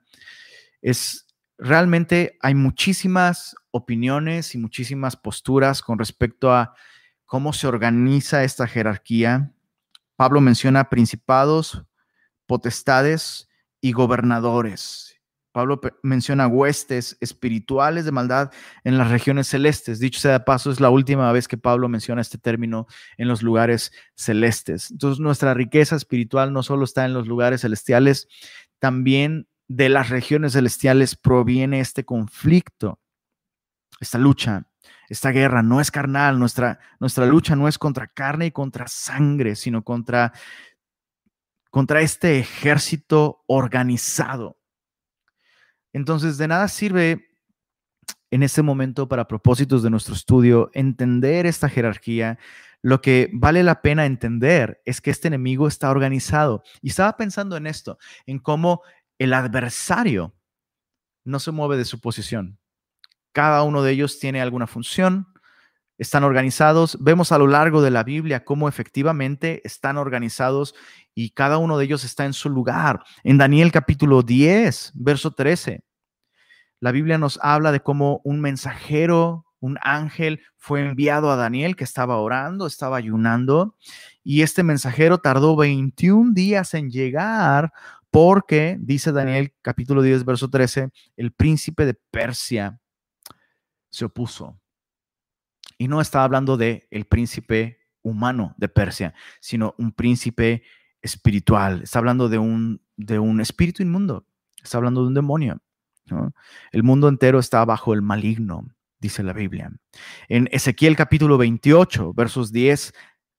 es realmente hay muchísimas opiniones y muchísimas posturas con respecto a cómo se organiza esta jerarquía. Pablo menciona principados, potestades y gobernadores. Pablo menciona huestes espirituales de maldad en las regiones celestes. Dicho sea de paso, es la última vez que Pablo menciona este término en los lugares celestes. Entonces, nuestra riqueza espiritual no solo está en los lugares celestiales, también de las regiones celestiales proviene este conflicto, esta lucha, esta guerra. No es carnal, nuestra, nuestra lucha no es contra carne y contra sangre, sino contra, contra este ejército organizado. Entonces, de nada sirve en este momento para propósitos de nuestro estudio entender esta jerarquía. Lo que vale la pena entender es que este enemigo está organizado. Y estaba pensando en esto, en cómo el adversario no se mueve de su posición. Cada uno de ellos tiene alguna función, están organizados. Vemos a lo largo de la Biblia cómo efectivamente están organizados y cada uno de ellos está en su lugar. En Daniel capítulo 10, verso 13, la Biblia nos habla de cómo un mensajero, un ángel fue enviado a Daniel que estaba orando, estaba ayunando, y este mensajero tardó 21 días en llegar porque, dice Daniel capítulo 10, verso 13, el príncipe de Persia se opuso. Y no está hablando de el príncipe humano de Persia, sino un príncipe espiritual. Está hablando de un, de un espíritu inmundo. Está hablando de un demonio. El mundo entero está bajo el maligno, dice la Biblia. En Ezequiel capítulo 28, versos 10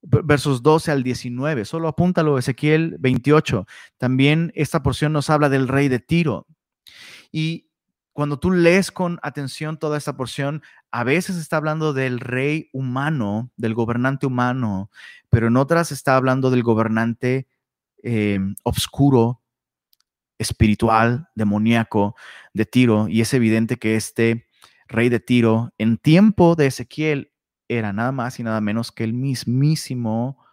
versos 12 al 19. Solo apúntalo, Ezequiel 28. También esta porción nos habla del rey de Tiro. Y cuando tú lees con atención toda esta porción, a veces está hablando del rey humano, del gobernante humano, pero en otras está hablando del gobernante eh, obscuro, espiritual, demoníaco de Tiro. Y es evidente que este rey de Tiro, en tiempo de Ezequiel, era nada más y nada menos que el mismísimo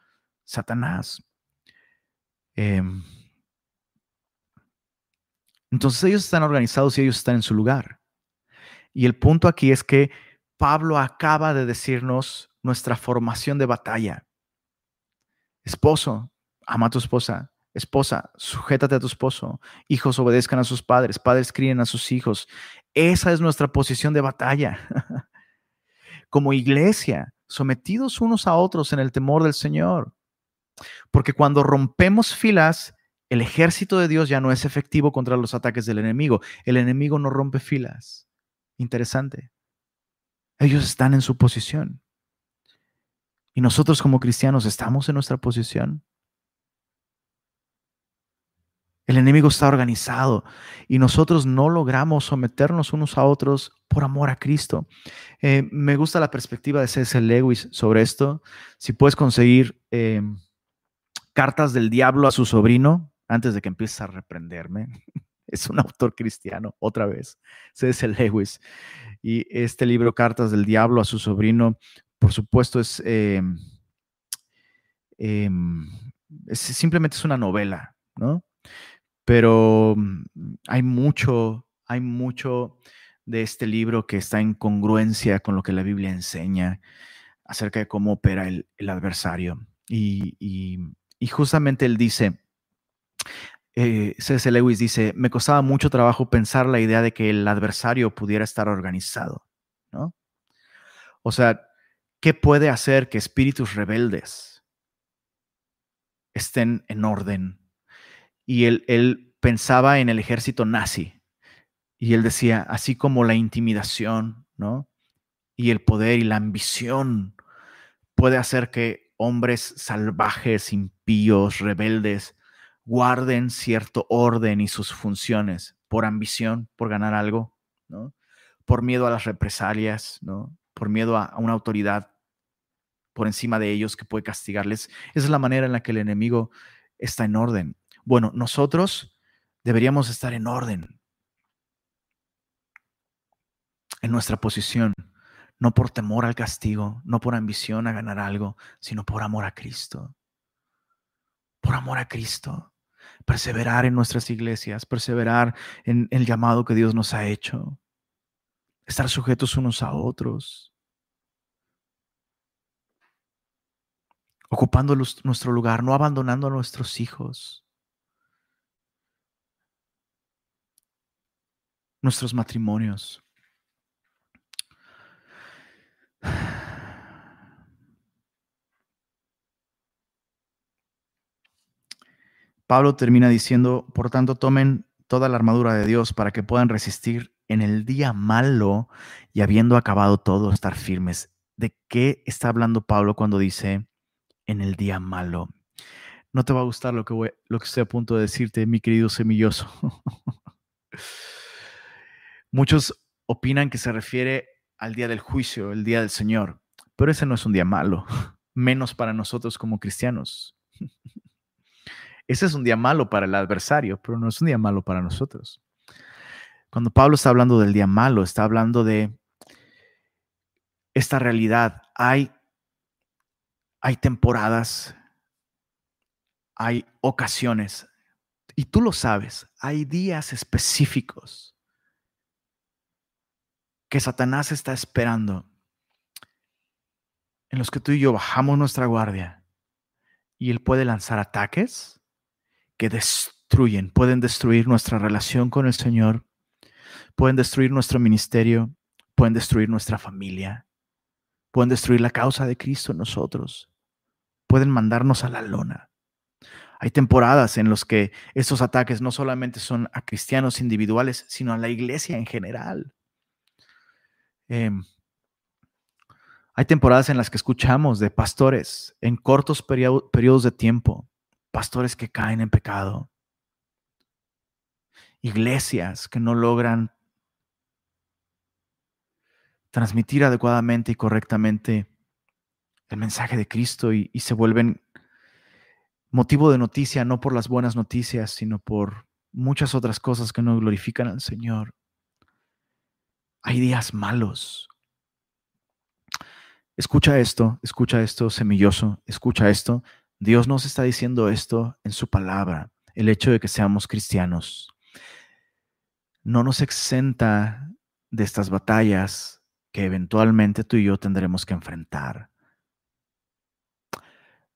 Satanás. Em, entonces ellos están organizados y ellos están en su lugar. Y el punto aquí es que Pablo acaba de decirnos nuestra formación de batalla. Esposo, ama a tu esposa. Esposa, sujétate a tu esposo. Hijos obedezcan a sus padres. Padres críen a sus hijos. Esa es nuestra posición de batalla. Como iglesia, sometidos unos a otros en el temor del Señor. Porque cuando rompemos filas, el ejército de Dios ya no es efectivo contra los ataques del enemigo. El enemigo no rompe filas. Interesante. Ellos están en su posición. Y nosotros como cristianos estamos en nuestra posición. El enemigo está organizado y nosotros no logramos someternos unos a otros por amor a Cristo. Eh, me gusta la perspectiva de C.S. Lewis sobre esto. Si puedes conseguir eh, cartas del diablo a su sobrino, antes de que empieces a reprenderme. Es un autor cristiano, otra vez, C.S. Lewis. Y este libro, Cartas del Diablo a su sobrino, por supuesto, es, em, em, simplemente es una novela, ¿no? Pero mm, hay mucho, hay mucho de este libro que está en congruencia con lo que la Biblia enseña acerca de cómo opera el, adversario. y justamente él dice, eh, C.S. Lewis dice, me costaba mucho trabajo pensar la idea de que el adversario pudiera estar organizado, ¿no? O sea, ¿qué puede hacer que espíritus rebeldes estén en orden? Y él, pensaba en el ejército nazi y él decía, así como la intimidación, ¿no? Y el poder y la ambición puede hacer que hombres salvajes, impíos, rebeldes, guarden cierto orden y sus funciones por ambición, por ganar algo, ¿no? Por miedo a las represalias, ¿no? Por miedo a, una autoridad por encima de ellos que puede castigarles. Esa es la manera en la que el enemigo está en orden. Bueno, nosotros deberíamos estar en orden. En nuestra posición, no por temor al castigo, no por ambición a ganar algo, sino por amor a Cristo. Por amor a Cristo. Perseverar en nuestras iglesias, perseverar en el llamado que Dios nos ha hecho, estar sujetos unos a otros, ocupando nuestro lugar, no abandonando a nuestros hijos, nuestros matrimonios. Pablo termina diciendo, por tanto, tomen toda la armadura de Dios para que puedan resistir en el día malo y habiendo acabado todo, estar firmes. ¿De qué está hablando Pablo cuando dice en el día malo? No te va a gustar lo que, voy, lo que estoy a punto de decirte, mi querido semilloso. Muchos opinan que se refiere al día del juicio, el día del Señor, pero ese no es un día malo, menos para nosotros como cristianos. Ese es un día malo para el adversario, pero no es un día malo para nosotros. Cuando Pablo está hablando del día malo, está hablando de esta realidad. Hay, hay temporadas, hay ocasiones, y tú lo sabes, hay días específicos que Satanás está esperando, en los que tú y yo bajamos nuestra guardia y él puede lanzar ataques que destruyen, pueden destruir nuestra relación con el Señor, pueden destruir nuestro ministerio, pueden destruir nuestra familia, pueden destruir la causa de Cristo en nosotros, pueden mandarnos a la lona. Hay temporadas en las que estos ataques no solamente son a cristianos individuales, sino a la iglesia en general. Em, hay temporadas en las que escuchamos de pastores en cortos periodos de tiempo, pastores que caen en pecado, iglesias que no logran transmitir adecuadamente y correctamente el mensaje de Cristo y, se vuelven motivo de noticia no por las buenas noticias, sino por muchas otras cosas que no glorifican al Señor. Hay días malos. Escucha esto, escucha esto, semilloso, escucha esto. Dios nos está diciendo esto en su palabra, el hecho de que seamos cristianos. No nos exenta de estas batallas que eventualmente tú y yo tendremos que enfrentar.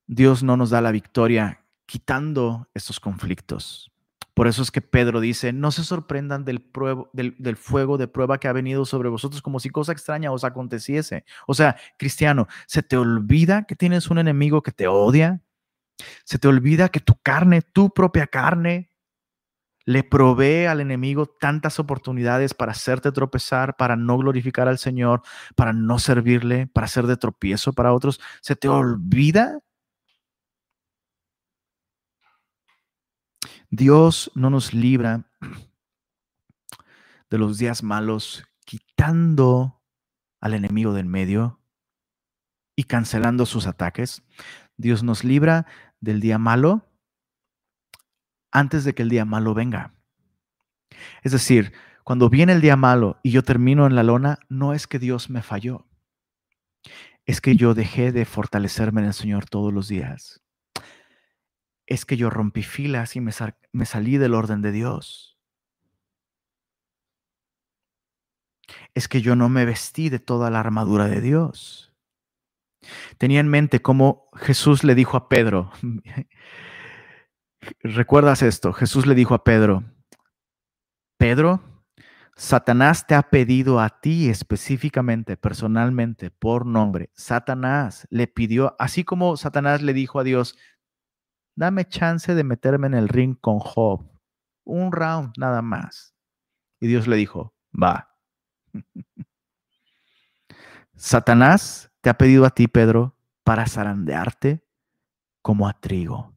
Dios no nos da la victoria quitando estos conflictos. Por eso es que Pedro dice, no se sorprendan del, del, fuego de prueba que ha venido sobre vosotros como si cosa extraña os aconteciese. O sea, cristiano, ¿se te olvida que tienes un enemigo que te odia? ¿Se te olvida que tu carne, tu propia carne, le provee al enemigo tantas oportunidades para hacerte tropezar, para no glorificar al Señor, para no servirle, para ser de tropiezo para otros. ¿Se te olvida? Dios no nos libra de los días malos quitando al enemigo del medio y cancelando sus ataques. Dios nos libra del día malo antes de que el día malo venga. Es decir, cuando viene el día malo y yo termino en la lona, no es que Dios me falló. Es que yo dejé de fortalecerme en el Señor todos los días. Es que yo rompí filas y me, salí del orden de Dios. Es que yo no me vestí de toda la armadura de Dios. Tenía en mente cómo Jesús le dijo a Pedro, ¿Recuerdas esto? Jesús le dijo a Pedro, Pedro, Satanás te ha pedido a ti específicamente, personalmente, por nombre. Satanás le pidió, así como Satanás le dijo a Dios, dame chance de meterme en el ring con Job. Un round nada más. Y Dios le dijo, va. Satanás te ha pedido a ti, Pedro, para zarandearte como a trigo.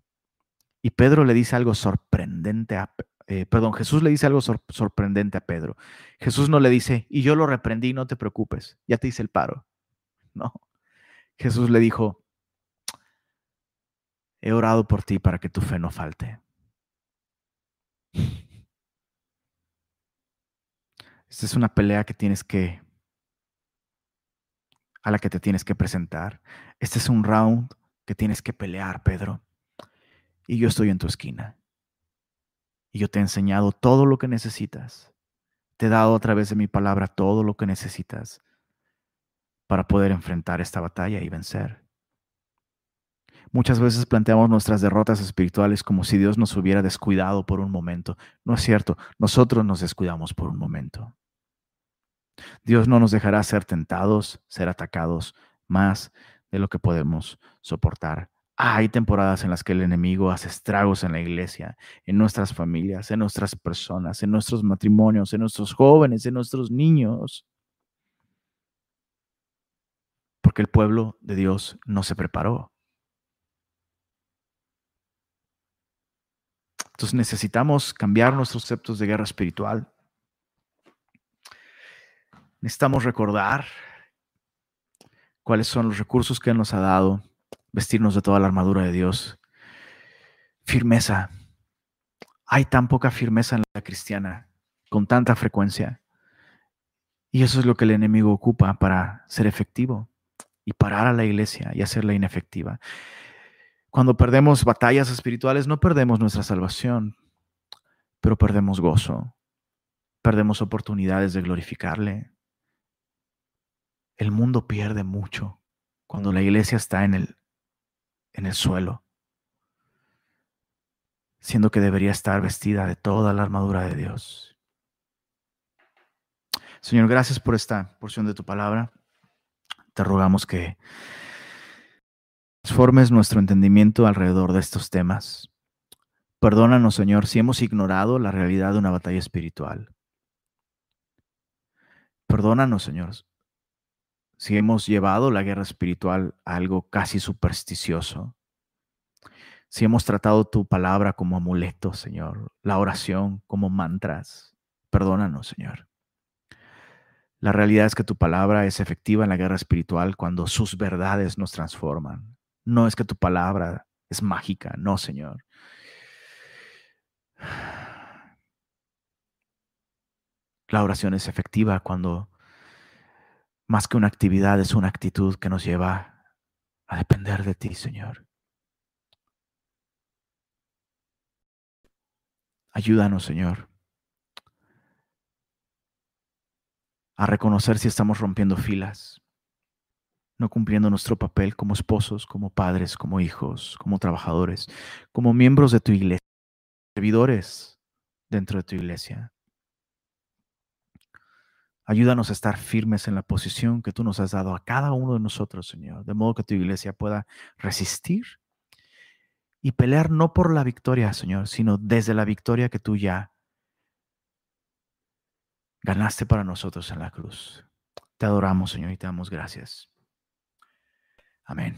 Y Pedro le dice algo sorprendente a, eh, perdón, Jesús le dice algo sorprendente a Pedro. Jesús no le dice, y yo lo reprendí, no te preocupes, ya te hice el paro. No. Jesús le dijo, he orado por ti para que tu fe no falte. Esta es una pelea que tienes que, a la que te tienes que presentar. Este es un round que tienes que pelear, Pedro y yo estoy en tu esquina. Y yo te he enseñado todo lo que necesitas. Te he dado a través de mi palabra todo lo que necesitas para poder enfrentar esta batalla y vencer. Muchas veces planteamos nuestras derrotas espirituales como si Dios nos hubiera descuidado por un momento. No es cierto, nosotros nos descuidamos por un momento. Dios no nos dejará ser tentados, ser atacados más de lo que podemos soportar hay temporadas en las que el enemigo hace estragos en la iglesia, en nuestras familias, en nuestras personas, en nuestros matrimonios, en nuestros jóvenes, en nuestros niños. Porque el pueblo de Dios no se preparó. Entonces necesitamos cambiar nuestros conceptos de guerra espiritual. Necesitamos recordar cuáles son los recursos que Él nos ha dado vestirnos de toda la armadura de Dios. Firmeza. Hay tan poca firmeza en la cristiana, con tanta frecuencia. Y eso es lo que el enemigo ocupa para ser efectivo y parar a la iglesia y hacerla inefectiva. Cuando perdemos batallas espirituales, no perdemos nuestra salvación, pero perdemos gozo, perdemos oportunidades de glorificarle. El mundo pierde mucho cuando la iglesia está en el en el suelo, siendo que debería estar vestida de toda la armadura de Dios. Señor, gracias por esta porción de tu palabra. Te rogamos que transformes nuestro entendimiento alrededor de estos temas. Perdónanos, Señor, si hemos ignorado la realidad de una batalla espiritual. Perdónanos, Señor, si hemos llevado la guerra espiritual a algo casi supersticioso. Si hemos tratado tu palabra como amuleto, Señor, la oración como mantras. Perdónanos, Señor. La realidad es que tu palabra es efectiva en la guerra espiritual cuando sus verdades nos transforman. No es que tu palabra es mágica, no, Señor. La oración es efectiva cuando más que una actividad es una actitud que nos lleva a depender de ti, Señor. Ayúdanos, Señor. a reconocer si estamos rompiendo filas, no cumpliendo nuestro papel como esposos, como padres, como hijos, como trabajadores, como miembros de tu iglesia, servidores dentro de tu iglesia. Ayúdanos a estar firmes en la posición que tú nos has dado a cada uno de nosotros, Señor, de modo que tu iglesia pueda resistir y pelear no por la victoria, Señor, sino desde la victoria que tú ya ganaste para nosotros en la cruz. Te adoramos, Señor, y te damos gracias. Amén.